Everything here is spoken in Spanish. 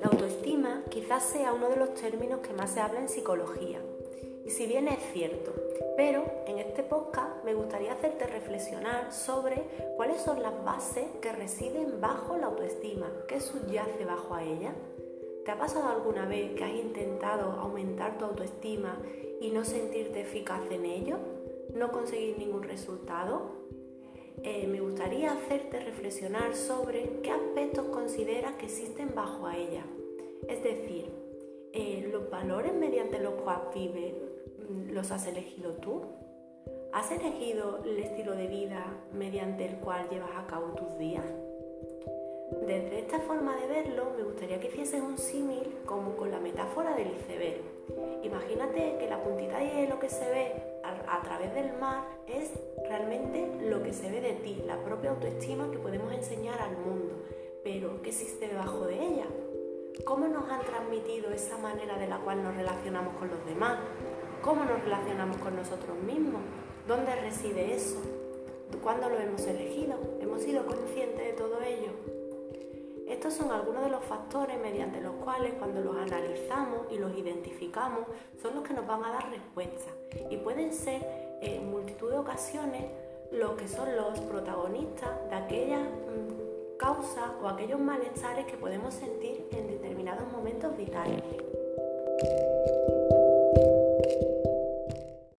La autoestima quizás sea uno de los términos que más se habla en psicología. Y si bien es cierto, pero en este podcast me gustaría hacerte reflexionar sobre cuáles son las bases que residen bajo la autoestima, qué subyace bajo a ella. ¿Te ha pasado alguna vez que has intentado aumentar tu autoestima y no sentirte eficaz en ello? ¿No conseguir ningún resultado? Eh, me gustaría hacerte reflexionar sobre qué aspectos consideras que existen bajo a ella. Es decir, eh, los valores mediante los cuales vives, mm, ¿los has elegido tú? ¿Has elegido el estilo de vida mediante el cual llevas a cabo tus días? Desde esta forma de verlo, me gustaría que hicieses un símil como con la metáfora del iceberg. Imagínate que la puntita de hielo que se ve a, través del mar es realmente lo que se ve de ti, la propia autoestima que podemos enseñar al mundo. Pero, ¿qué existe debajo de ella? ¿Cómo nos han transmitido esa manera de la cual nos relacionamos con los demás? ¿Cómo nos relacionamos con nosotros mismos? ¿Dónde reside eso? ¿Cuándo lo hemos elegido? Estos son algunos de los factores mediante los cuales cuando los analizamos y los identificamos son los que nos van a dar respuestas y pueden ser en multitud de ocasiones los que son los protagonistas de aquellas mm, causas o aquellos malestares que podemos sentir en determinados momentos vitales.